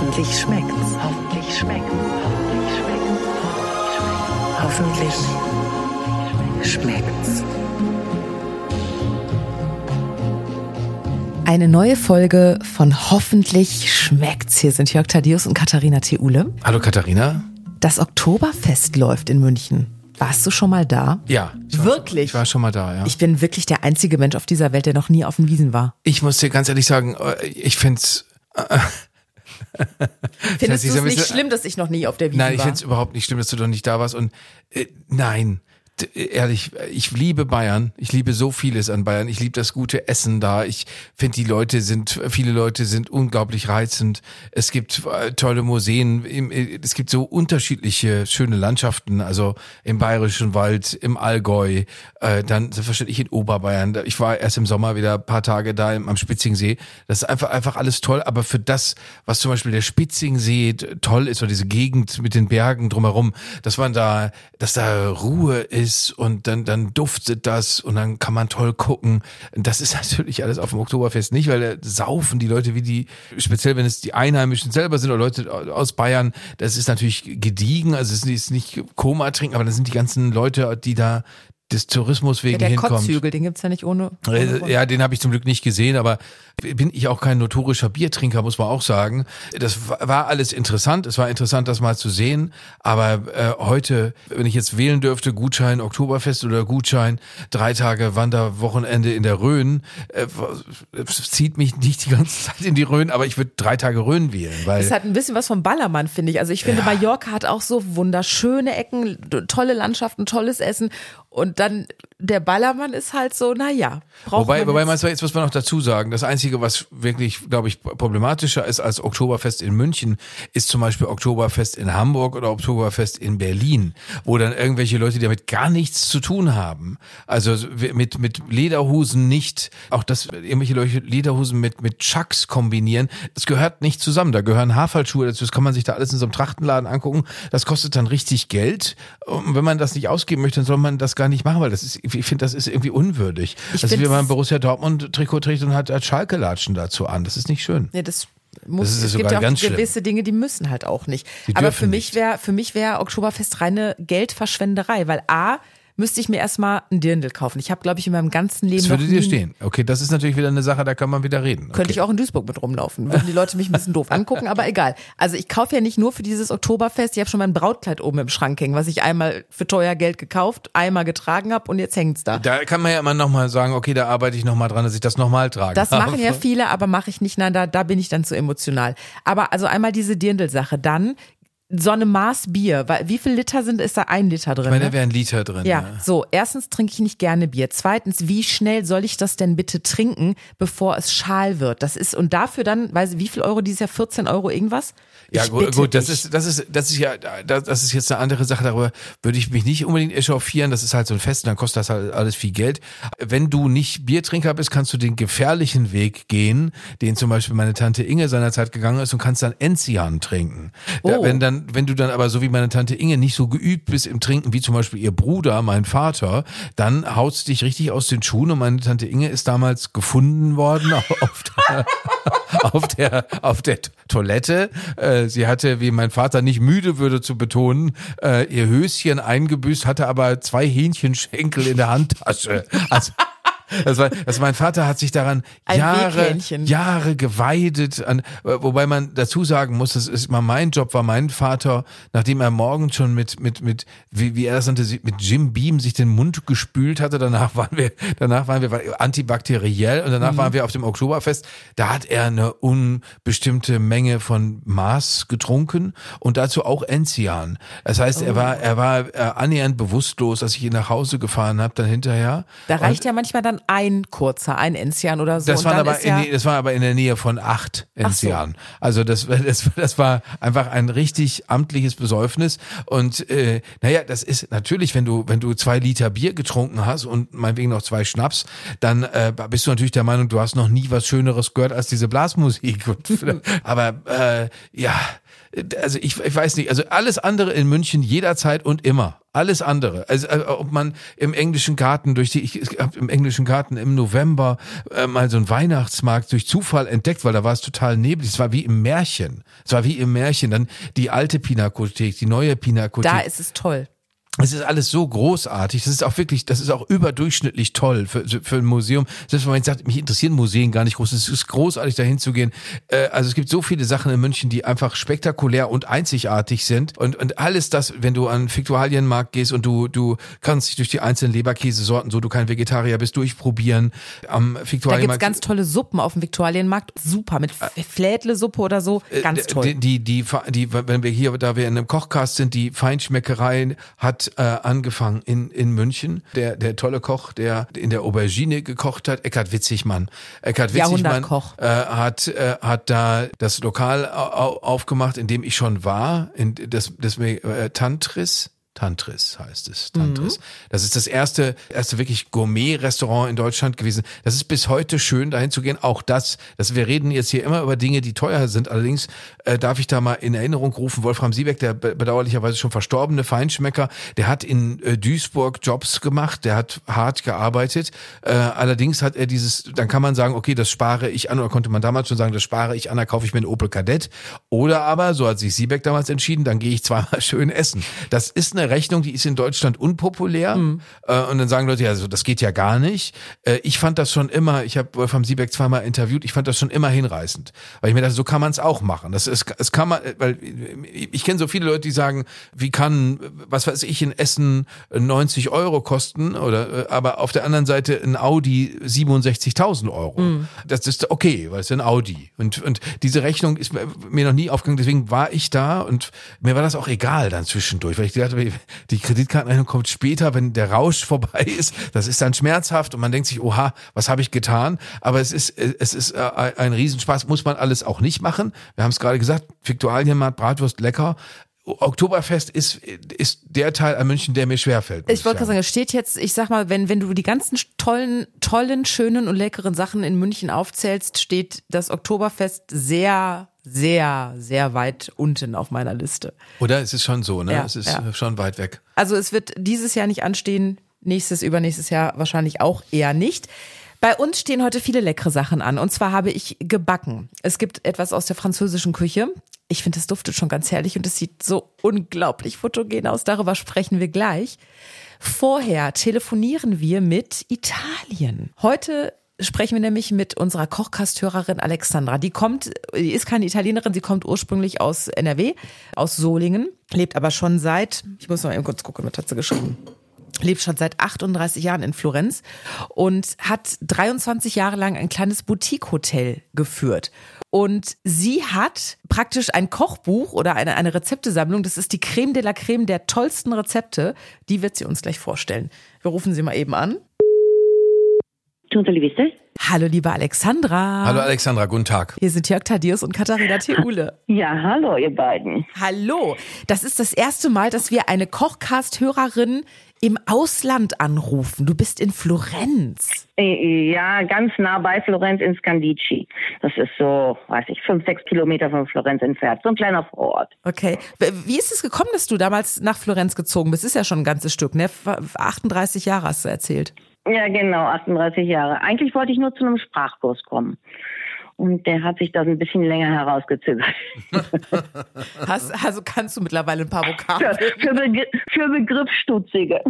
Hoffentlich schmeckt's. Hoffentlich schmeckt's. Hoffentlich schmeckt's. Hoffentlich schmeckt's. Eine neue Folge von Hoffentlich schmeckt's. Hier sind Jörg Thaddeus und Katharina Theule. Hallo Katharina. Das Oktoberfest läuft in München. Warst du schon mal da? Ja. Ich war, Wirklich? Ich war schon mal da, ja. Ich bin wirklich der einzige Mensch auf dieser Welt, der noch nie auf den Wiesen war. Ich muss dir ganz ehrlich sagen, äh, ich find's. Findest ist du ein es nicht schlimm, dass ich noch nie auf der Wiesen nein, ich war? find's überhaupt nicht schlimm, dass du doch nicht da warst. Und äh, nein, ehrlich, ich liebe Bayern. Ich liebe so vieles an Bayern. Ich liebe das gute Essen da. Ich finde, die Leute sind, viele Leute sind unglaublich reizend. Es gibt äh, tolle Museen. Äh, es gibt so unterschiedliche schöne Landschaften. Also im Bayerischen Wald, im Allgäu, äh, dann selbstverständlich in Oberbayern. Ich war erst im Sommer wieder ein paar Tage da am Spitzingsee. Das ist einfach, einfach alles toll. Aber für das, was zum Beispiel der Spitzingsee toll ist, oder diese Gegend mit den Bergen drumherum, dass man da, dass da Ruhe ist und dann, dann duftet das und dann kann man toll gucken. Das ist natürlich alles auf dem Oktoberfest nicht, weil da saufen die Leute wie die, speziell wenn es die Einheimischen selber sind oder Leute aus Bayern, das ist natürlich gediegen, also es ist nicht Koma trinken, aber das sind die ganzen Leute, die da des Tourismus wegen ja, der hinkommen. Kotzhügel, den gibt's ja nicht ohne. ohne. Äh, Ja, den habe ich zum Glück nicht gesehen, aber bin ich auch kein notorischer Biertrinker, muss man auch sagen. Das wa- war alles interessant. Es war interessant, das mal zu sehen. Aber äh, heute, wenn ich jetzt wählen dürfte, Gutschein Oktoberfest oder Gutschein drei Tage Wanderwochenende in der Rhön, äh, zieht mich nicht die ganze Zeit in die Rhön, aber ich würde drei Tage Rhön wählen, weil Es hat ein bisschen was vom Ballermann, finde ich. Also ich finde, Mallorca hat auch so wunderschöne Ecken, tolle Landschaften, tolles Essen. Und dann der Ballermann ist halt so, naja. Wobei, wobei man man jetzt muss man noch dazu sagen, das Einzige, was wirklich, glaube ich, problematischer ist als Oktoberfest in München, ist zum Beispiel Oktoberfest in Hamburg oder Oktoberfest in Berlin, wo dann irgendwelche Leute, die damit gar nichts zu tun haben, also mit, mit Lederhosen nicht, auch dass irgendwelche Leute Lederhosen mit, mit Chucks kombinieren, das gehört nicht zusammen. Da gehören Haarfallschuhe dazu, das kann man sich da alles in so einem Trachtenladen angucken. Das kostet dann richtig Geld. Und wenn man das nicht ausgeben möchte, dann soll man das gar nicht machen, weil das ist, ich finde, das ist irgendwie unwürdig. Ich also wie man Borussia Dortmund Trikot trägt und hat, hat Schalke-Latschen dazu an. Das ist nicht schön. Ja, das muss, Das ist es gibt ja auch gewisse Dinge, die müssen halt auch nicht. Aber für mich wäre, für mich wäre Oktoberfest reine Geldverschwenderei, weil A, müsste ich mir erstmal ein Dirndl kaufen. Ich habe, glaube ich, in meinem ganzen Leben Das würde dir stehen. Okay, das ist natürlich wieder eine Sache, da kann man wieder reden. Könnte okay. ich auch in Duisburg mit rumlaufen. Würden die Leute mich ein bisschen doof angucken, aber egal. Also ich kaufe ja nicht nur für dieses Oktoberfest, ich habe schon mein Brautkleid oben im Schrank hängen, was ich einmal für teuer Geld gekauft, einmal getragen habe und jetzt hängt's da. Da kann man ja immer nochmal sagen, okay, da arbeite ich nochmal dran, dass ich das nochmal trage. Das machen ja viele, aber mache ich nicht. Nein, da, da bin ich dann zu emotional. Aber also einmal diese Dirndl-Sache. Dann so eine Maß Bier. Weil, wie viel Liter sind, ist da ein Liter drin? Ich meine, ne? da wäre ein Liter drin. Ja, so. Erstens trinke ich nicht gerne Bier. Zweitens, wie schnell soll ich das denn bitte trinken, bevor es schal wird? Das ist, und dafür dann, weiß ich, wie viel Euro dieses Jahr? 14 Euro irgendwas? Ja, Ich gut, gut das dich. ist, das ist, das ist ja, das ist jetzt eine andere Sache. Darüber würde ich mich nicht unbedingt echauffieren. Das ist halt so ein Fest, und dann kostet das halt alles viel Geld. Wenn du nicht Biertrinker bist, kannst du den gefährlichen Weg gehen, den zum Beispiel meine Tante Inge seinerzeit gegangen ist und kannst dann Enzian trinken. Da, Oh. wenn dann, wenn du dann aber so wie meine Tante Inge nicht so geübt bist im Trinken, wie zum Beispiel ihr Bruder, mein Vater, dann haut's dich richtig aus den Schuhen und meine Tante Inge ist damals gefunden worden auf der, auf der, auf der Toilette. Äh, sie hatte, wie mein Vater nicht müde würde zu betonen, äh, ihr Höschen eingebüßt, hatte aber zwei Hähnchenschenkel in der Handtasche. Also, das war, also mein Vater hat sich daran Ein Jahre. Jahre geweidet, an, wobei man dazu sagen muss, das ist mal mein Job, war mein Vater, nachdem er morgens schon mit, mit, mit, wie, wie er das nannte, mit Jim Beam sich den Mund gespült hatte, danach waren wir, danach waren wir antibakteriell und danach waren wir auf dem Oktoberfest, da hat er eine unbestimmte Menge von Maß getrunken und dazu auch Enzian. Das heißt, er war, er war äh, annähernd bewusstlos, als ich ihn nach Hause gefahren habe, dann hinterher. Da Und- reicht ja manchmal dann ein kurzer, ein Enzian oder so. das und war dann aber ja, die- das war aber in der Nähe von acht Ach so. Enzian. Also das, das, das war einfach ein richtig amtliches Besäufnis. Und äh, naja, das ist natürlich, wenn du, wenn du zwei Liter Bier getrunken hast und meinetwegen noch zwei Schnaps, dann äh, bist du natürlich der Meinung, du hast noch nie was Schöneres gehört als diese Blasmusik. Und, aber äh, ja, also ich, ich weiß nicht, also alles andere in München jederzeit und immer. Alles andere. Also äh, ob man im englischen Garten durch die, ich habe im englischen Garten im November äh, mal so einen Weihnachtsmarkt durch Zufall entdeckt, weil da war es total neblig. Es war wie im Märchen. Es war wie im Märchen. Dann die alte Pinakothek, die neue Pinakothek. Da ist es toll. Es ist alles so großartig. Das ist auch wirklich, das ist auch überdurchschnittlich toll für, für ein Museum. Selbst wenn man jetzt sagt, mich interessieren Museen gar nicht groß. Es ist großartig, dahin zu gehen. Äh, also es gibt so viele Sachen in München, die einfach spektakulär und einzigartig sind. Und, und alles das, wenn du an Fiktualienmarkt gehst und du, du kannst dich durch die einzelnen Leberkäsesorten, so du kein Vegetarier bist, durchprobieren. Am Fiktualienmarkt. Da gibt's ganz tolle Suppen auf dem Viktualienmarkt. Super. Mit Flädle-Suppe oder so. Ganz toll. Die, die, die, die, wenn wir hier, da wir in einem Kochcast sind, die Feinschmeckerei hat äh, angefangen in, in München. Der, der tolle Koch, der in der Aubergine gekocht hat, Eckhard Witzigmann. Eckhard Witzigmann äh, hat, äh, hat da das Lokal au aufgemacht, in dem ich schon war, in das, das äh, Tantris. Tantris heißt es. Tantris. Mhm. Das ist das erste, erste wirklich Gourmet-Restaurant in Deutschland gewesen. Das ist bis heute schön, dahin zu gehen. Auch das, das wir reden jetzt hier immer über Dinge, die teuer sind. Allerdings äh, darf ich da mal in Erinnerung rufen, Wolfram Siebeck, der bedauerlicherweise schon verstorbene Feinschmecker, der hat in äh, Duisburg Jobs gemacht, der hat hart gearbeitet. Äh, allerdings hat er dieses, dann kann man sagen, okay, das spare ich an, oder konnte man damals schon sagen, das spare ich an, da kaufe ich mir einen Opel Kadett. Oder aber, so hat sich Siebeck damals entschieden, dann gehe ich zweimal schön essen. Das ist eine Rechnung, die ist in Deutschland unpopulär. Mhm. Äh, und dann sagen Leute, ja, also das geht ja gar nicht. Äh, ich fand das schon immer, ich habe Wolfram Siebeck zweimal interviewt, ich fand das schon immer hinreißend. Weil ich mir dachte, so kann man es auch machen. Das ist, es kann man, weil ich kenne so viele Leute, die sagen, wie kann, was weiß ich, in Essen 90 Euro kosten, oder äh, aber auf der anderen Seite ein Audi 67.000 Euro. Mhm. Das ist okay, weil es ist ein Audi. Und, und diese Rechnung ist mir noch nie aufgegangen, deswegen war ich da und mir war das auch egal dann zwischendurch, weil ich dachte, die Kreditkartenrechnung kommt später, wenn der Rausch vorbei ist. Das ist dann schmerzhaft und man denkt sich, oha, was habe ich getan? Aber es ist, es ist äh, ein Riesenspaß, muss man alles auch nicht machen. Wir haben es gerade gesagt, Viktualienmarkt, Bratwurst, lecker. Oktoberfest ist, ist der Teil an München, der mir schwerfällt. Ich wollte gerade sagen, es steht jetzt, ich sag mal, wenn, wenn du die ganzen tollen, tollen, schönen und leckeren Sachen in München aufzählst, steht das Oktoberfest sehr sehr, sehr weit unten auf meiner Liste. Oder es ist schon so, ne? Ja, es ist ja. schon weit weg. Also es wird dieses Jahr nicht anstehen, nächstes, übernächstes Jahr wahrscheinlich auch eher nicht. Bei uns stehen heute viele leckere Sachen an. Und zwar habe ich gebacken. Es gibt etwas aus der französischen Küche. Ich finde, es duftet schon ganz herrlich und es sieht so unglaublich fotogen aus. Darüber sprechen wir gleich. Vorher telefonieren wir mit Italien. Heute sprechen wir nämlich mit unserer Kochkasthörerin Alexandra. Die kommt, die ist keine Italienerin, sie kommt ursprünglich aus NRW, aus Solingen, lebt aber schon seit, ich muss mal eben kurz gucken, was hat sie geschrieben? lebt schon seit 38 Jahren in Florenz und hat 23 Jahre lang ein kleines Boutique-Hotel geführt. Und sie hat praktisch ein Kochbuch oder eine, eine Rezeptesammlung. Das ist die Creme de la Creme der tollsten Rezepte. Die wird sie uns gleich vorstellen. Wir rufen sie mal eben an. Hallo, liebe Alexandra. Hallo, Alexandra, guten Tag. Hier sind Jörg Thaddeus und Katharina Theule. Ja, hallo, ihr beiden. Hallo. Das ist das erste Mal, dass wir eine Kochcast-Hörerin im Ausland anrufen. Du bist in Florenz. Äh, ja, ganz nah bei Florenz in Scandici. Das ist so, weiß ich, fünf, sechs Kilometer von Florenz entfernt. So ein kleiner Vorort. Okay. Wie ist es gekommen, dass du damals nach Florenz gezogen bist? Ist ja schon ein ganzes Stück, ne? 38 Jahre hast du erzählt. Ja, genau, 38 Jahre. Eigentlich wollte ich nur zu einem Sprachkurs kommen. Und der hat sich das ein bisschen länger herausgezögert. Hast, also kannst du mittlerweile ein paar Vokabeln? Für, für, Begr für Begriffsstutzige.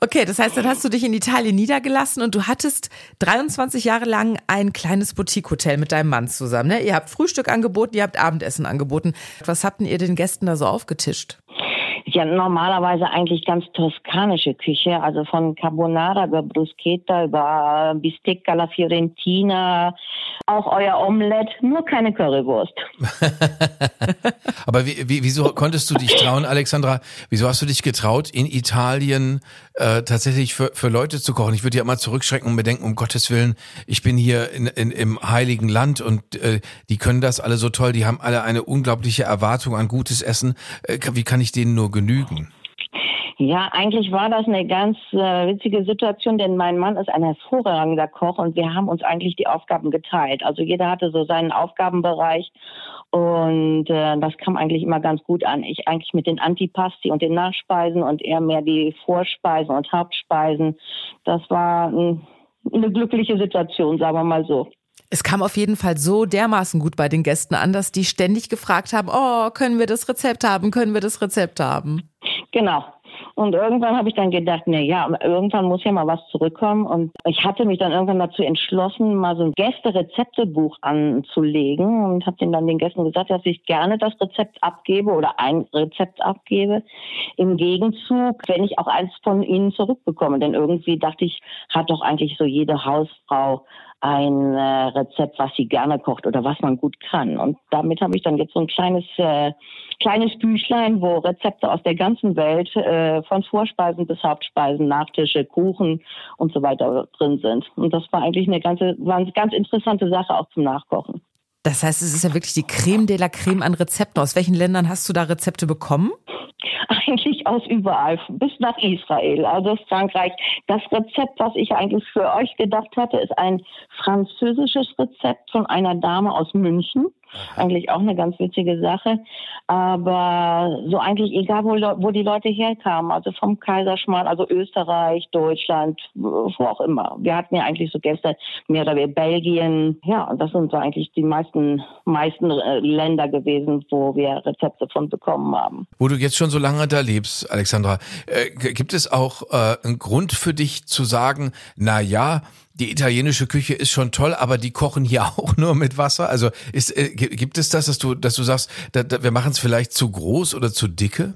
Okay, das heißt, dann hast du dich in Italien niedergelassen und du hattest 23 Jahre lang ein kleines Boutique-Hotel mit deinem Mann zusammen. Ne? Ihr habt Frühstück angeboten, ihr habt Abendessen angeboten. Was habt ihr den Gästen da so aufgetischt? Ja normalerweise eigentlich ganz toskanische Küche, also von Carbonara über Bruschetta, über Bistecca alla Fiorentina, auch euer Omelette, nur keine Currywurst. Aber wie, wie, wieso konntest du dich trauen, Alexandra? Wieso hast du dich getraut, in Italien äh, tatsächlich für, für Leute zu kochen? Ich würde ja immer zurückschrecken und mir denken, um Gottes Willen, ich bin hier in, in, im heiligen Land und äh, die können das alle so toll, die haben alle eine unglaubliche Erwartung an gutes Essen. Äh, wie kann ich denen nur genügen? Ja, eigentlich war das eine ganz äh, witzige Situation, denn mein Mann ist ein hervorragender Koch und wir haben uns eigentlich die Aufgaben geteilt. Also jeder hatte so seinen Aufgabenbereich Und äh, das kam eigentlich immer ganz gut an. Ich eigentlich mit den Antipasti und den Nachspeisen und eher mehr die Vorspeisen und Hauptspeisen. Das war ein, eine glückliche Situation, sagen wir mal so. Es kam auf jeden Fall so dermaßen gut bei den Gästen an, dass die ständig gefragt haben, oh, können wir das Rezept haben, können wir das Rezept haben? Genau. Und irgendwann habe ich dann gedacht, na ja, irgendwann muss ja mal was zurückkommen. Und ich hatte mich dann irgendwann dazu entschlossen, mal so ein Gäste-Rezeptebuch anzulegen und habe dann den Gästen gesagt, dass ich gerne das Rezept abgebe oder ein Rezept abgebe. Im Gegenzug, wenn ich auch eins von ihnen zurückbekomme. Denn irgendwie dachte ich, hat doch eigentlich so jede Hausfrau ein äh, Rezept, was sie gerne kocht oder was man gut kann. Und damit habe ich dann jetzt so ein kleines äh, kleines Büchlein, wo Rezepte aus der ganzen Welt äh, von Vorspeisen bis Hauptspeisen, Nachtische, Kuchen und so weiter drin sind. Und das war eigentlich eine ganze, war eine ganz interessante Sache auch zum Nachkochen. Das heißt, es ist ja wirklich die Creme de la Creme an Rezepten. Aus welchen Ländern hast du da Rezepte bekommen? eigentlich aus überall, bis nach Israel, also Frankreich. Das Rezept, was ich eigentlich für euch gedacht hatte, ist ein französisches Rezept von einer Dame aus München. Eigentlich auch eine ganz witzige Sache. Aber so eigentlich egal, wo, wo die Leute herkamen, also vom Kaiserschmarrn, also Österreich, Deutschland, wo auch immer. Wir hatten ja eigentlich so Gäste, mehr oder weniger Belgien. Ja, und das sind so eigentlich die meisten, meisten äh, Länder gewesen, wo wir Rezepte von bekommen haben. Wo du jetzt schon so lange da lebst, Alexandra, äh, gibt es auch äh, einen Grund für dich zu sagen, na ja, die italienische Küche ist schon toll, aber die kochen hier auch nur mit Wasser. Also ist, äh, gibt es das, dass du, dass du sagst, da, da, wir machen es vielleicht zu groß oder zu dicke?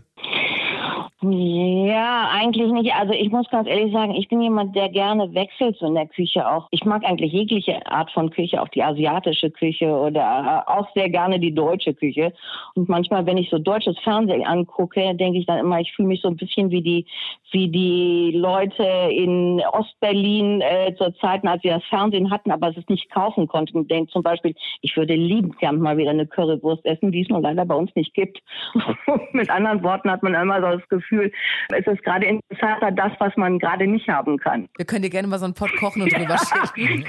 Ja, eigentlich nicht. Also ich muss ganz ehrlich sagen, ich bin jemand, der gerne wechselt so in der Küche auch. Ich mag eigentlich jegliche Art von Küche, auch die asiatische Küche oder äh, auch sehr gerne die deutsche Küche. Und manchmal, wenn ich so deutsches Fernsehen angucke, denke ich dann immer, ich fühle mich so ein bisschen wie die, wie die Leute in Ostberlin äh, zur Zeit, als sie das Fernsehen hatten, aber es nicht kaufen konnten. Denke zum Beispiel, ich würde liebend gern mal wieder eine Currywurst essen, die es nur leider bei uns nicht gibt. Mit anderen Worten hat man immer so das Gefühl, Gefühl, es ist gerade interessanter das, was man gerade nicht haben kann. Wir können dir gerne mal so einen Pott kochen und drüber schicken.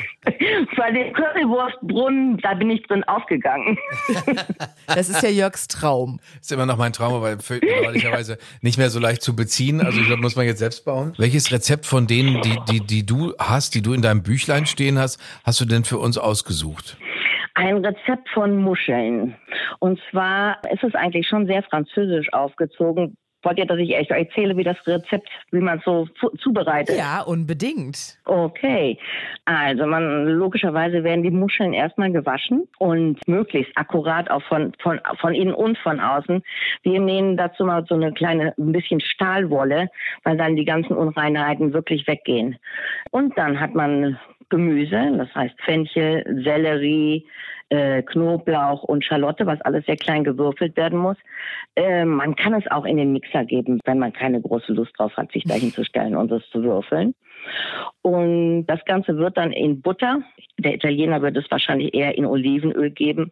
Bei dem Currywurstbrunnen, da bin ich drin aufgegangen. das ist ja Jörgs Traum. Das ist immer noch mein Traum, aber ehrlicherweise nicht mehr so leicht zu beziehen. Also ich glaube, muss man jetzt selbst bauen. Welches Rezept von denen, die, die, die du hast, die du in deinem Büchlein stehen hast, hast du denn für uns ausgesucht? Ein Rezept von Muscheln. Und zwar ist es eigentlich schon sehr französisch aufgezogen. Wollt ihr, dass ich euch erzähle, wie das Rezept, wie man es so zubereitet? Ja, unbedingt. Okay. Also man logischerweise werden die Muscheln erstmal gewaschen und möglichst akkurat auch von, von, von innen und von außen. Wir nehmen dazu mal so eine kleine, ein bisschen Stahlwolle, weil dann die ganzen Unreinheiten wirklich weggehen. Und dann hat man Gemüse, das heißt Fenchel, Sellerie, äh, Knoblauch und Schalotte, was alles sehr klein gewürfelt werden muss. Äh, man kann es auch in den Mixer geben, wenn man keine große Lust drauf hat, sich da hinzustellen und es zu würfeln. Und das Ganze wird dann in Butter, der Italiener wird es wahrscheinlich eher in Olivenöl geben,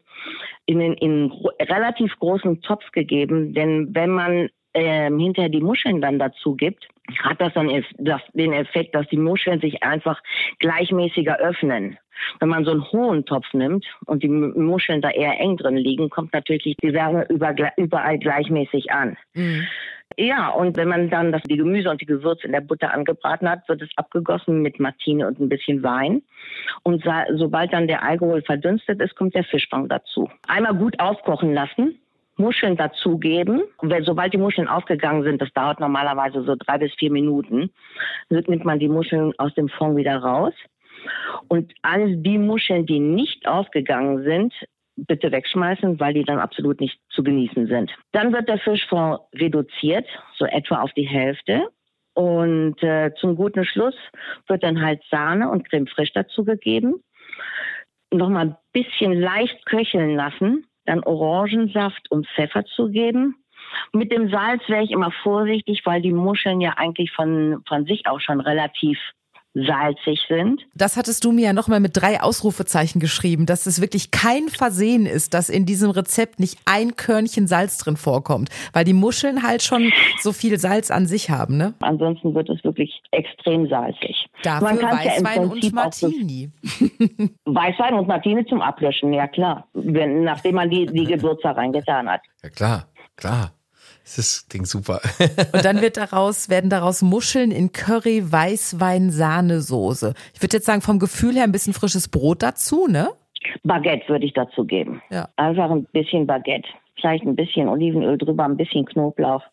in einen in relativ großen Topf gegeben, denn wenn man ähm, hinterher die Muscheln dann dazu gibt, hat das dann den Effekt, dass die Muscheln sich einfach gleichmäßiger öffnen. Wenn man so einen hohen Topf nimmt und die Muscheln da eher eng drin liegen, kommt natürlich die Wärme überall gleichmäßig an. Mhm. Ja, und wenn man dann das, die Gemüse und die Gewürze in der Butter angebraten hat, wird es abgegossen mit Martine und ein bisschen Wein. Und sobald dann der Alkohol verdünstet ist, kommt der Fischbang dazu. Einmal gut aufkochen lassen Muscheln dazugeben. Sobald die Muscheln aufgegangen sind, das dauert normalerweise so drei bis vier Minuten, nimmt man die Muscheln aus dem Fond wieder raus. Und all die Muscheln, die nicht aufgegangen sind, bitte wegschmeißen, weil die dann absolut nicht zu genießen sind. Dann wird der Fischfond reduziert, so etwa auf die Hälfte. Und äh, zum guten Schluss wird dann halt Sahne und Creme fraiche dazugegeben. Nochmal ein bisschen leicht köcheln lassen dann Orangensaft und Pfeffer zu geben. Mit dem Salz wäre ich immer vorsichtig, weil die Muscheln ja eigentlich von, von sich auch schon relativ salzig sind. Das hattest du mir ja nochmal mit drei Ausrufezeichen geschrieben, dass es wirklich kein Versehen ist, dass in diesem Rezept nicht ein Körnchen Salz drin vorkommt, weil die Muscheln halt schon so viel Salz an sich haben, ne? Ansonsten wird es wirklich extrem salzig. Dafür kann's ja Weißwein und Martini. Weißwein und Martini zum Ablöschen, ja klar. Wenn, nachdem man die, die Gewürze reingetan hat. Ja, klar, klar. Das ist, klingt super. Und dann wird daraus, werden daraus Muscheln in Curry, Weißwein, Sahnesoße. Ich würde jetzt sagen, vom Gefühl her ein bisschen frisches Brot dazu, ne? Baguette würde ich dazu geben. Ja. Einfach ein bisschen Baguette. Vielleicht ein bisschen Olivenöl drüber, ein bisschen Knoblauch.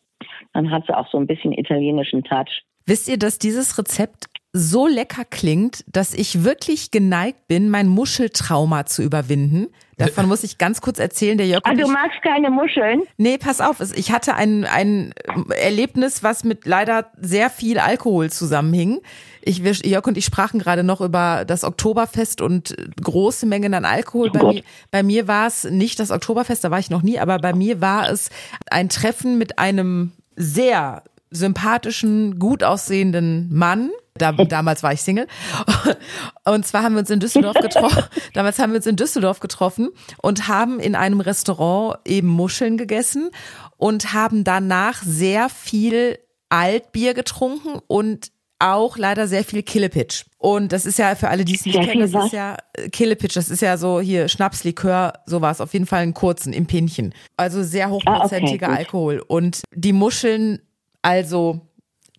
Dann hat sie auch so ein bisschen italienischen Touch. Wisst ihr, dass dieses Rezept so lecker klingt, dass ich wirklich geneigt bin, mein Muscheltrauma zu überwinden? Davon muss ich ganz kurz erzählen. Der Jörg Ah, und du ich, magst keine Muscheln? nee, pass auf. Ich hatte ein, ein Erlebnis, was mit leider sehr viel Alkohol zusammenhing. Ich, Jörg und ich sprachen gerade noch über das Oktoberfest und große Mengen an Alkohol. Bei Gott. mir, bei mir war es nicht das Oktoberfest, da war ich noch nie, aber bei mir war es ein Treffen mit einem sehr sympathischen, gut aussehenden Mann. Da, damals war ich Single. Und zwar haben wir uns in Düsseldorf getroffen. damals haben wir uns in Düsseldorf getroffen und haben in einem Restaurant eben Muscheln gegessen und haben danach sehr viel Altbier getrunken und auch leider sehr viel Killepitch. Und das ist ja für alle, die es nicht kennen, das ist was? ja äh, Killepitch, das ist ja so hier Schnapslikör, sowas, auf jeden Fall einen kurzen im Pinchen. Also sehr hochprozentiger Ah, okay. Alkohol. Und die Muscheln, also,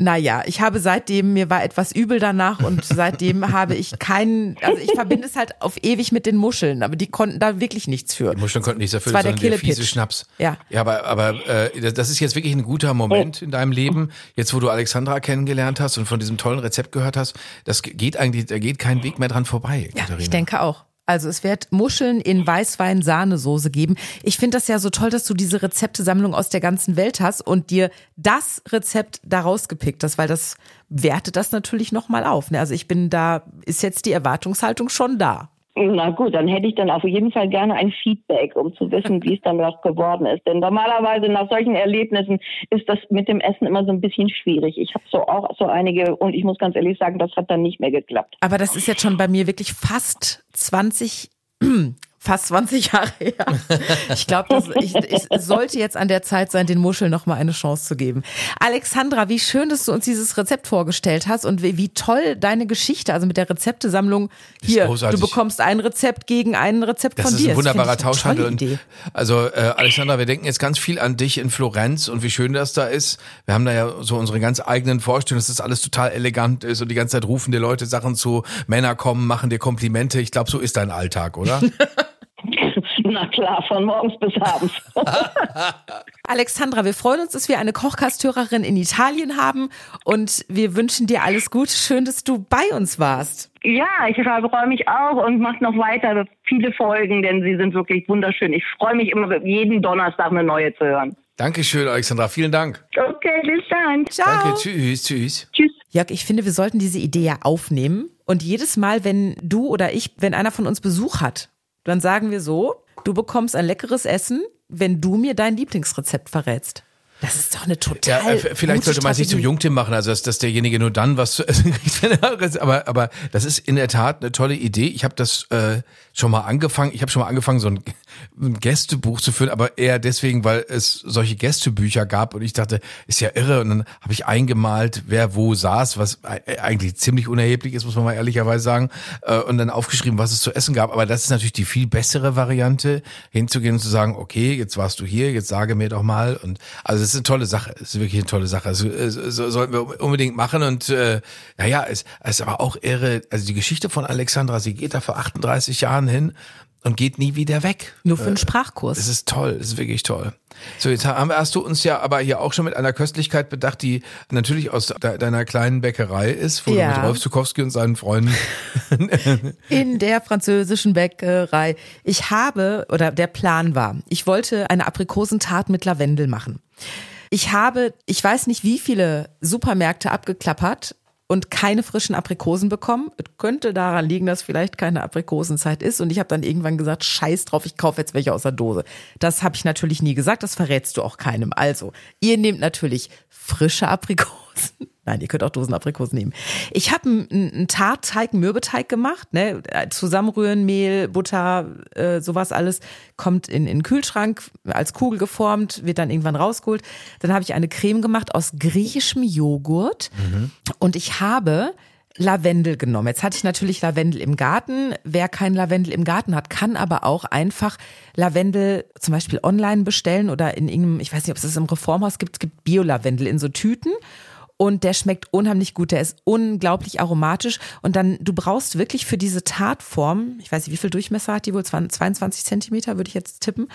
naja, ich habe seitdem, mir war etwas übel danach und seitdem habe ich keinen, also ich verbinde es halt auf ewig mit den Muscheln, aber die konnten da wirklich nichts für. Die Muscheln konnten nichts dafür, Das war der sondern der fiese Killepitch. Schnaps. Ja. Ja, aber, aber äh, das ist jetzt wirklich ein guter Moment in deinem Leben, jetzt wo du Alexandra kennengelernt hast und von diesem tollen Rezept gehört hast. Das geht eigentlich, da geht kein Weg mehr dran vorbei. Ja, Katharina. ich denke auch. Also es wird Muscheln in Weißwein-Sahnesoße geben. Ich finde das ja so toll, dass du diese Rezeptesammlung aus der ganzen Welt hast und dir das Rezept daraus gepickt hast, weil das wertet das natürlich nochmal auf. ne? Also ich bin da, ist jetzt die Erwartungshaltung schon da. Na gut, dann hätte ich dann auf jeden Fall gerne ein Feedback, um zu wissen, wie es dann noch geworden ist. Denn normalerweise nach solchen Erlebnissen ist das mit dem Essen immer so ein bisschen schwierig. Ich habe so auch so einige und ich muss ganz ehrlich sagen, das hat dann nicht mehr geklappt. Aber das ist jetzt schon bei mir wirklich fast 20, fast 20 Jahre her. Ich glaube, ich, ich sollte jetzt an der Zeit sein, den Muscheln noch mal eine Chance zu geben. Alexandra, wie schön, dass du uns dieses Rezept vorgestellt hast und wie, wie toll deine Geschichte, also mit der Rezeptesammlung hier, du bekommst ein Rezept gegen ein Rezept Das von ist dir. ein wunderbarer finde ich eine Tauschhandel. Und, also äh, Alexandra, wir denken jetzt ganz viel an dich in Florenz und wie schön das da ist. Wir haben da ja so unsere ganz eigenen Vorstellungen, dass das alles total elegant ist und die ganze Zeit rufen dir Leute Sachen zu, Männer kommen, machen dir Komplimente. Ich glaube, so ist dein Alltag, oder? Na klar, von morgens bis abends. Alexandra, wir freuen uns, dass wir eine Kochkasthörerin in Italien haben und wir wünschen dir alles Gute. Schön, dass du bei uns warst. ja, ich freue mich auch und mache noch weiter viele Folgen, denn sie sind wirklich wunderschön. Ich freue mich immer, jeden Donnerstag eine neue zu hören. Dankeschön, Alexandra. Vielen Dank. Okay, bis dann. Ciao. Danke. Tschüss. Tschüss. Tschüss. Jörg, ich finde, wir sollten diese Idee ja aufnehmen und jedes Mal, wenn du oder ich, wenn einer von uns Besuch hat, dann sagen wir so, du bekommst ein leckeres Essen, wenn du mir dein Lieblingsrezept verrätst. Das ist doch eine Ja, total. äh, vielleicht sollte man es nicht zum. Jungtim machen, also dass, dass derjenige nur dann was zu essen kriegt. er- aber, aber das ist in der Tat eine tolle Idee. Ich habe das äh, schon mal angefangen. Ich habe schon mal angefangen, so ein, ein Gästebuch zu führen, aber eher deswegen, weil es solche Gästebücher gab und ich dachte, ist ja irre. Und dann habe ich eingemalt, wer wo saß, was e- eigentlich ziemlich unerheblich ist, muss man mal ehrlicherweise sagen, äh, und dann aufgeschrieben, was es zu essen gab. Aber das ist natürlich die viel bessere Variante, hinzugehen und zu sagen, okay, jetzt warst du hier, jetzt sage mir doch mal. Und also es ist eine tolle Sache, es ist wirklich eine tolle Sache. Also äh, so, sollten wir unbedingt machen. Und äh, naja, es, es ist aber auch irre. Also die Geschichte von Alexandra, sie geht da vor 38 Jahren hin und geht nie wieder weg. Nur für einen Sprachkurs. Es ist toll, es ist wirklich toll. So, jetzt haben, hast du uns ja aber hier auch schon mit einer Köstlichkeit bedacht, die natürlich aus de deiner kleinen Bäckerei ist, wo Ja. du mit Rolf Zukowski und seinen Freunden. in der französischen Bäckerei. Ich habe, oder der Plan war, ich wollte eine Aprikosentart mit Lavendel machen. Ich habe, ich weiß nicht wie viele Supermärkte abgeklappert und keine frischen Aprikosen bekommen. Es könnte daran liegen, dass vielleicht keine Aprikosenzeit ist. Und ich habe dann irgendwann gesagt, scheiß drauf, ich kaufe jetzt welche aus der Dose. Das habe ich natürlich nie gesagt, das verrätst du auch keinem. Also, ihr nehmt natürlich frische Aprikosen. Nein, ihr könnt auch Dosenaprikosen nehmen. Ich habe einen, einen Tartteig, Mürbeteig gemacht, ne? Zusammenrühren, Mehl, Butter, äh, sowas alles kommt in, in den Kühlschrank als Kugel geformt, wird dann irgendwann rausgeholt. Dann habe ich eine Creme gemacht aus griechischem Joghurt und ich habe Lavendel genommen. Jetzt hatte ich natürlich Lavendel im Garten. Wer kein Lavendel im Garten hat, kann aber auch einfach Lavendel zum Beispiel online bestellen oder in irgendeinem, ich weiß nicht, ob es das im Reformhaus gibt, es gibt Bio-Lavendel in so Tüten. Und der schmeckt unheimlich gut, der ist unglaublich aromatisch. Und dann, du brauchst wirklich für diese Tartform, ich weiß nicht, wie viel Durchmesser hat die wohl, 22 Zentimeter, würde ich jetzt tippen.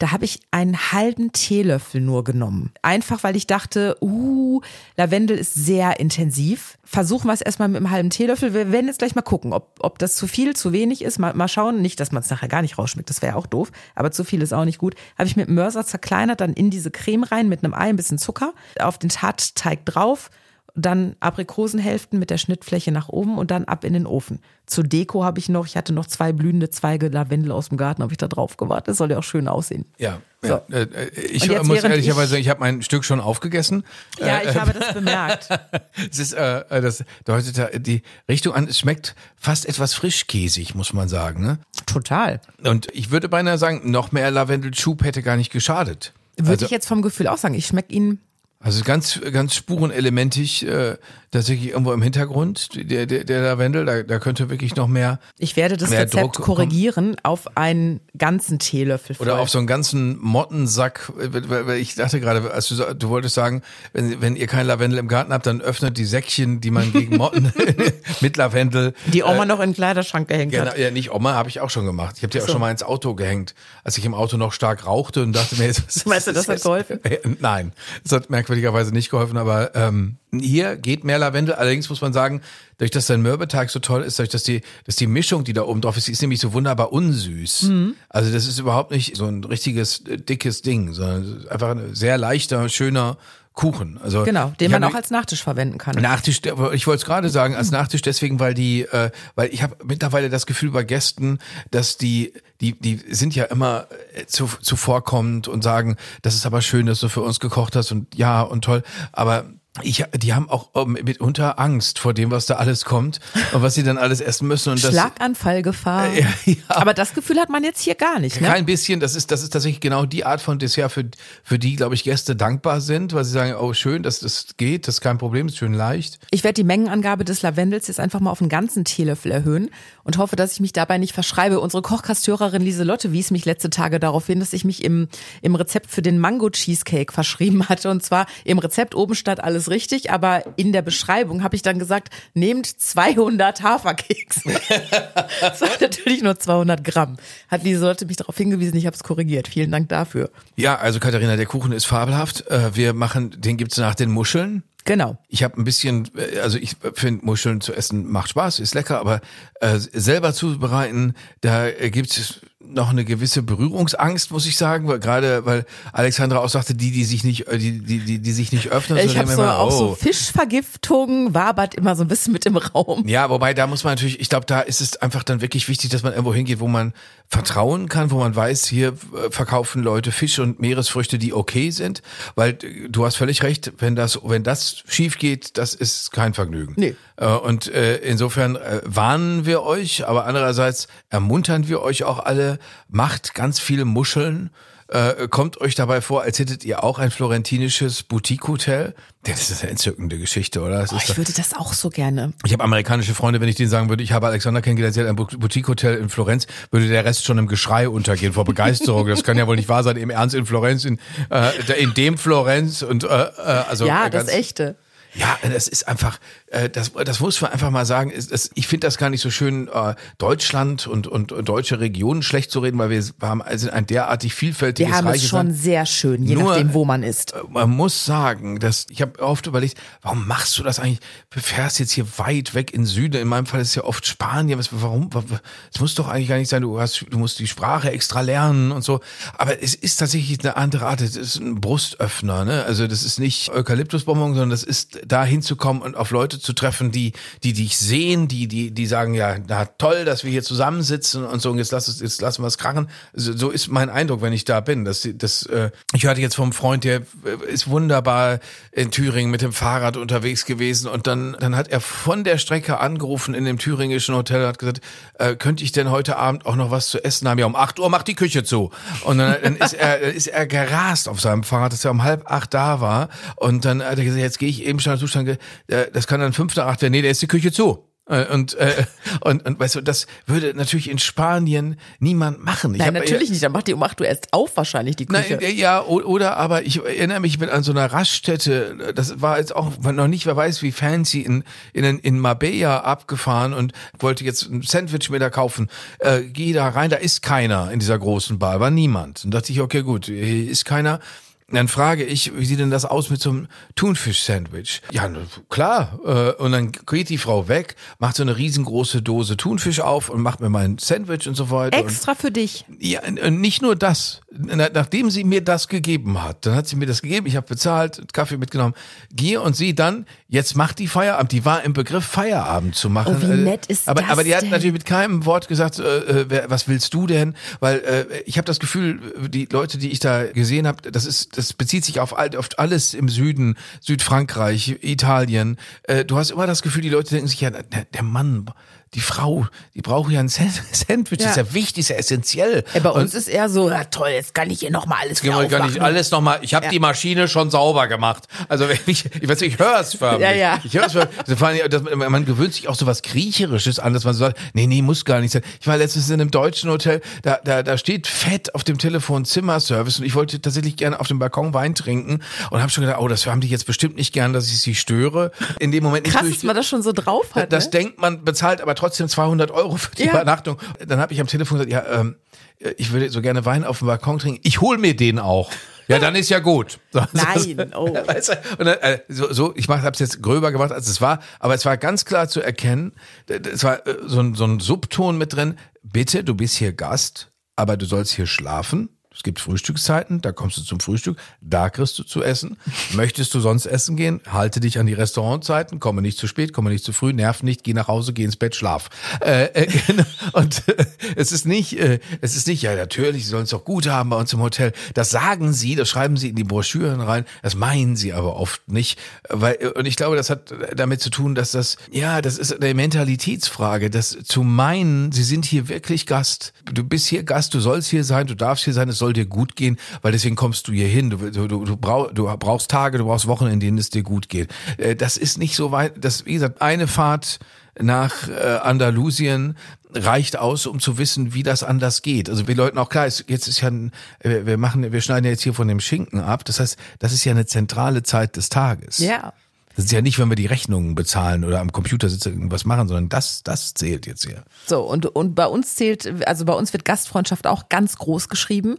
Da habe ich einen halben Teelöffel nur genommen. Einfach, weil ich dachte, uh, Lavendel ist sehr intensiv. Versuchen wir es erstmal mit einem halben Teelöffel. Wir werden jetzt gleich mal gucken, ob, ob das zu viel, zu wenig ist. Mal, mal schauen. Nicht, dass man es nachher gar nicht rausschmeckt, das wäre auch doof. Aber zu viel ist auch nicht gut. Habe ich mit Mörser zerkleinert, dann in diese Creme rein mit einem Ei, ein bisschen Zucker, auf den Tartteig drauf dann Aprikosenhälften mit der Schnittfläche nach oben und dann ab in den Ofen. Zur Deko habe ich noch, ich hatte noch zwei blühende Zweige Lavendel aus dem Garten, habe ich da drauf gewartet. Das soll ja auch schön aussehen. Ja, So. ja. Äh, äh, ich muss ehrlicherweise ich- sagen, ich habe mein Stück schon aufgegessen. Ja, ich habe das bemerkt. Es ist, äh, das deutet die Richtung an, es schmeckt fast etwas frischkäsig, muss man sagen. Ne? Total. Und ich würde beinahe sagen, noch mehr Lavendelschub hätte gar nicht geschadet. Würde also, ich jetzt vom Gefühl auch sagen. Ich schmecke ihn also ganz, ganz spurenelementig, äh, tatsächlich irgendwo im Hintergrund, der, der, der Lavendel, da, da könnte wirklich noch mehr Ich werde das Rezept Druck korrigieren auf einen ganzen Teelöffel. Oder voll. auf so einen ganzen Mottensack, weil, ich dachte gerade, als du, du wolltest sagen, wenn, wenn ihr kein Lavendel im Garten habt, dann öffnet die Säckchen, die man gegen Motten mit Lavendel. die Oma noch in den Kleiderschrank gehängt Genau, hat. ja, nicht Oma, habe ich auch schon gemacht. Ich habe die auch So. schon mal ins Auto gehängt, als ich im Auto noch stark rauchte und dachte mir, jetzt, was Meinst du, ist das hat geholfen? Äh, Nein, das hat merkwürdigerweise nicht geholfen, aber ähm, hier geht mehr Lavendel. Allerdings muss man sagen, durch dass dein Mürbeteig so toll ist, durch dass die, dass die Mischung, die da oben drauf ist, die ist nämlich so wunderbar unsüß. Mhm. Also das ist überhaupt nicht so ein richtiges äh, dickes Ding, sondern einfach ein sehr leichter, schöner Kuchen. Also Genau, den man auch als Nachtisch verwenden kann. Nachtisch, ich wollte es gerade sagen, als Nachtisch deswegen, weil die, äh, weil ich habe mittlerweile das Gefühl bei Gästen, dass die, die, die sind ja immer äh, zu, zuvorkommend und sagen, das ist aber schön, dass du für uns gekocht hast und ja und toll, aber ich, die haben auch ähm, mitunter Angst vor dem, was da alles kommt und was sie dann alles essen müssen und Schlaganfallgefahr. Ja, ja. Aber das Gefühl hat man jetzt hier gar nicht, ne? kein bisschen, das ist, das ist tatsächlich genau die Art von Dessert, für, für die, glaube ich, Gäste dankbar sind, weil sie sagen, oh schön, dass das geht, das ist kein Problem, ist schön leicht. Ich werde die Mengenangabe des Lavendels jetzt einfach mal auf einen ganzen Teelöffel erhöhen und hoffe, dass ich mich dabei nicht verschreibe. Unsere Kochkastörerin Lieselotte wies mich letzte Tage darauf hin, dass ich mich im, im Rezept für den Mango Cheesecake verschrieben hatte. Und zwar im Rezept oben stand alles richtig, aber in der Beschreibung habe ich dann gesagt, nehmt 200 Haferkeks. das war natürlich nur 200 Gramm. Hat Lieselotte mich darauf hingewiesen, ich habe es korrigiert. Vielen Dank dafür. Ja, also Katharina, der Kuchen ist fabelhaft. Äh, Wir machen, den gibt's nach den Muscheln. Genau. Ich habe ein bisschen, äh, also ich finde Muscheln zu essen macht Spaß, ist lecker, aber äh, selber zubereiten, da äh, gibt's noch eine gewisse Berührungsangst, muss ich sagen, weil gerade weil Alexandra auch sagte, die die sich nicht äh, die die die, die sich nicht öffnen, Ich habe so immer, auch so oh. Fischvergiftung, wabert immer so ein bisschen mit im Raum. Ja, wobei da muss man natürlich, ich glaube, da ist es einfach dann wirklich wichtig, dass man irgendwo hingeht, wo man vertrauen kann, wo man weiß, hier äh, verkaufen Leute Fisch und Meeresfrüchte, die okay sind, weil äh, du hast völlig recht, wenn das wenn das schief geht, das ist kein Vergnügen. Nee. Äh, Und äh, insofern äh, warnen wir euch, aber andererseits ermuntern wir euch auch alle, macht ganz viele Muscheln, kommt euch dabei vor, als hättet ihr auch ein florentinisches Boutique-Hotel. Das ist eine entzückende Geschichte, oder? Oh, ich würde das auch so gerne. ich habe amerikanische Freunde, wenn ich denen sagen würde, ich habe Alexander kennengelernt, sie hat ein Boutique-Hotel in Florenz, würde der Rest schon im Geschrei untergehen vor Begeisterung. Das kann ja wohl nicht wahr sein, im Ernst in Florenz, in, äh, in dem Florenz und äh, also Ja, das echte. Ja, das ist einfach, äh, das, das muss man einfach mal sagen. Ist, das, ich finde das gar nicht so schön, äh, Deutschland und, und, und deutsche Regionen schlecht zu reden, weil wir haben also ein derartig vielfältiges Wir haben es schon Land. sehr schön, je Nur- nachdem, wo man ist. Äh, Man muss sagen, dass ich habe oft überlegt, warum machst du das eigentlich? Du fährst jetzt hier weit weg in Süden. In meinem Fall ist es ja oft Spanien. Was, warum? Es muss doch eigentlich gar nicht sein. Du hast, du musst die Sprache extra lernen und so. Aber es ist tatsächlich eine andere Art. Es ist ein Brustöffner. Ne? Also das ist nicht Eukalyptusbonbon, sondern das ist da hinzukommen und auf Leute zu treffen, die, die dich sehen, die, die, die sagen, ja, na toll, dass wir hier zusammensitzen und so, und jetzt lass es, jetzt lassen wir es krachen. So, so ist mein Eindruck, wenn ich da bin. Das, das, äh, ich hörte jetzt vom Freund, der äh, ist wunderbar in Thüringen mit dem Fahrrad unterwegs gewesen und dann, dann hat er von der Strecke angerufen in dem thüringischen Hotel hat gesagt, äh, könnte ich denn heute Abend auch noch was zu essen haben? Ja, um acht Uhr macht die Küche zu. Und dann, dann ist er, ist er gerast auf seinem Fahrrad, dass er um halb acht da war. Und dann hat er gesagt, jetzt gehe ich eben schon den Zustand, äh, das kann dann fünf nach acht werden. Nee, da ist die Küche zu. Äh, Und, äh, und, und weißt du, das würde natürlich in Spanien niemand machen. Ich Nein, hab- natürlich nicht. Dann macht die um 8 Uhr erst auf wahrscheinlich die Küche. Nein, ja, oder aber ich erinnere mich, ich bin an so einer Raststätte, das war jetzt auch noch nicht, wer weiß wie fancy, in, in, in Marbella abgefahren und wollte jetzt ein Sandwich mir da kaufen. Äh, geh da rein, da ist keiner in dieser großen Bar, war niemand. Und dachte ich, okay, gut, hier ist keiner. Dann frage ich, wie sieht denn das aus mit so einem Thunfisch-Sandwich? Ja, klar. Äh, Und dann geht die Frau weg, macht so eine riesengroße Dose Thunfisch auf und macht mir mein Sandwich und so weiter. Und Extra für dich. ja, und nicht nur das. Na- Nachdem sie mir das gegeben hat, dann hat sie mir das gegeben, ich habe bezahlt, Kaffee mitgenommen. Gehe und sie dann, jetzt macht die Feierabend. Die war im Begriff, Feierabend zu machen. Oh, wie Äh, nett ist aber, das Aber die hat denn? natürlich mit keinem Wort gesagt, äh, äh, wer- was willst du denn? Weil äh, ich habe das Gefühl, die Leute, die ich da gesehen habe, das ist, das bezieht sich auf, auf alles im Süden, Südfrankreich, Italien. Äh, du hast immer das Gefühl, die Leute denken sich, ja, der, der Mann, die Frau, die braucht ja ein Sand- Sandwich, das ist Ja. ja wichtig, ist ja essentiell. Ja, bei Und- uns ist eher so, ja toll, jetzt kann ich hier nochmal alles wieder wir gar nicht aufmachen. alles nochmal. Ich habe die Maschine schon sauber gemacht. Also wenn ich, ich weiß, nicht, ich höre es förmlich. Ja, ja. Ich höre es förmlich. Also man, gewöhnt sich auch so was Kriecherisches an, dass man so sagt, nee, nee, muss gar nicht sein. Ich war letztens in einem deutschen Hotel, da, da, da steht fett auf dem Telefon Zimmerservice und ich wollte tatsächlich gerne auf dem Balkon Wein trinken und habe schon gedacht, oh, das haben die jetzt bestimmt nicht gern, dass ich sie störe. In dem Moment Krass, dass man das schon so drauf hat. das ne? denkt man, bezahlt aber trotzdem 200 Euro für die Ja. Übernachtung. Dann habe ich am Telefon gesagt, ja, ähm, ich würde so gerne Wein auf dem Balkon trinken. Ich hol mir den auch. Ja, dann ist ja gut. Nein, oh. Weißt du, dann, äh, so, so, ich habe es jetzt gröber gemacht, als es war, aber es war ganz klar zu erkennen, es war äh, so ein, so ein Subton mit drin, bitte, du bist hier Gast, aber du sollst hier schlafen. Es gibt Frühstückszeiten, da kommst du zum Frühstück, da kriegst du zu essen. Möchtest du sonst essen gehen? Halte dich an die Restaurantzeiten, komme nicht zu spät, komme nicht zu früh, nerv nicht, geh nach Hause, geh ins Bett, schlaf. Äh, äh, genau. und äh, es ist nicht, äh, es ist nicht, ja natürlich, sie sollen es doch gut haben bei uns im Hotel. Das sagen sie, das schreiben sie in die Broschüren rein, das meinen sie aber oft nicht. Weil, und ich glaube, das hat damit zu tun, dass das, ja, das ist eine Mentalitätsfrage, das zu meinen, sie sind hier wirklich Gast. Du bist hier Gast, du sollst hier sein, du darfst hier sein, es soll dir gut gehen, weil deswegen kommst du hier hin. Du, du, du, brauch, du brauchst Tage, du brauchst Wochen, in denen es dir gut geht. Äh, Das ist nicht so weit, das, wie gesagt, eine Fahrt nach äh, Andalusien reicht aus, um zu wissen, wie das anders geht. Also wir Leuten auch klar, jetzt ist ja, wir machen, wir schneiden jetzt hier von dem Schinken ab. Das heißt, das ist ja eine zentrale Zeit des Tages. Ja. Das ist ja nicht, wenn wir die Rechnungen bezahlen oder am Computer sitzen irgendwas machen, sondern das, das zählt jetzt hier. So, und, und bei uns zählt, also bei uns wird Gastfreundschaft auch ganz groß geschrieben.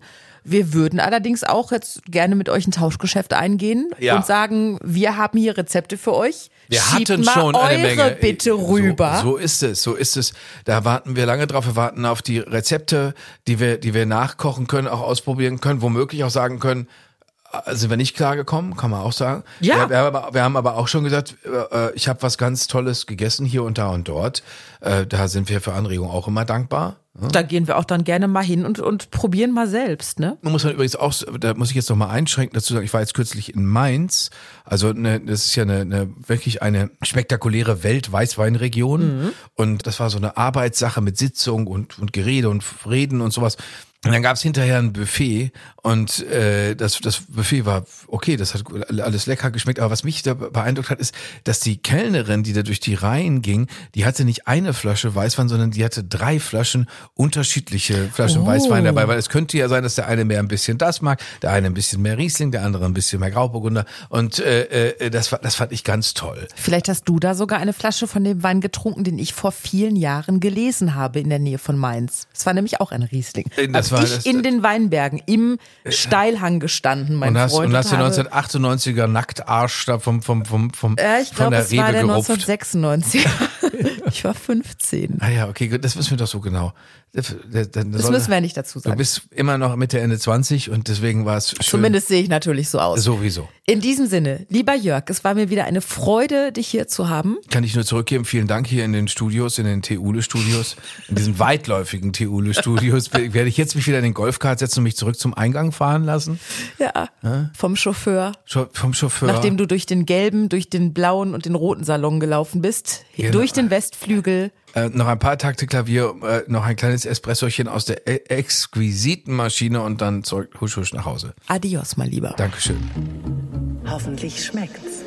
Wir würden allerdings auch jetzt gerne mit euch ein Tauschgeschäft eingehen Ja. und sagen, wir haben hier Rezepte für euch. Wir Schiebt hatten schon eine Menge. bitte rüber. So, so ist es, so ist es. Da warten wir lange drauf. Wir warten auf die Rezepte, die wir, die wir nachkochen können, auch ausprobieren können, womöglich auch sagen können, sind wir nicht klargekommen, kann man auch sagen. Ja. Wir, haben, aber, wir haben aber auch schon gesagt, äh, ich habe was ganz Tolles gegessen hier und da und dort. Äh, da sind wir für Anregungen auch immer dankbar. Da gehen wir auch dann gerne mal hin und, und probieren mal selbst, ne? Man muss man übrigens auch, da muss ich jetzt noch mal einschränken dazu sagen, ich war jetzt kürzlich in Mainz, also ne, das ist ja eine, eine wirklich eine spektakuläre Weltweißweinregion und das war so eine Arbeitssache mit Sitzung und, und Gerede und Reden und sowas. Und dann gab's hinterher ein Buffet und äh, das, das Buffet war okay, das hat alles lecker geschmeckt. Aber was mich da beeindruckt hat, ist, dass die Kellnerin, die da durch die Reihen ging, die hatte nicht eine Flasche Weißwein, sondern die hatte drei Flaschen, unterschiedliche Flaschen Oh. Weißwein dabei, weil es könnte ja sein, dass der eine mehr ein bisschen das mag, der eine ein bisschen mehr Riesling, der andere ein bisschen mehr Grauburgunder. Und äh, äh, das, war, das fand ich ganz toll. Vielleicht hast du da sogar eine Flasche von dem Wein getrunken, den ich vor vielen Jahren gelesen habe in der Nähe von Mainz. Das war nämlich auch ein Riesling. Äh, das Hab war ich das- in den Weinbergen im Steilhang gestanden, mein Und hast, Freund. und hast den habe- 1998er Nacktarsch da vom, vom, vom, vom, Äh, ich von glaube, der war Rebe der gerupft. 1996. ich war 15. Ah ja, okay, gut, das wissen wir doch so genau. Das müssen wir nicht dazu Du sagen. bist immer noch Mitte, Ende 20 und deswegen war es schön. Zumindest sehe ich natürlich so aus. Sowieso. In diesem Sinne, lieber Jörg, es war mir wieder eine Freude, dich hier zu haben. Kann ich nur zurückgeben. Vielen Dank hier in den Studios, in den Theule-Studios, in diesen weitläufigen Theule-Studios. Werde ich jetzt mich wieder in den Golfkart setzen und mich zurück zum Eingang fahren lassen? Ja, vom Chauffeur. Scho- Vom Chauffeur. Nachdem du durch den gelben, durch den blauen und den roten Salon gelaufen bist, Genau. durch den Westflügel. Äh, noch ein paar Takte Klavier, äh, noch ein kleines Espressochen aus der e exquisiten Maschine und dann zurück husch husch nach Hause. Adios, mein Lieber. Dankeschön. Hoffentlich schmeckt's.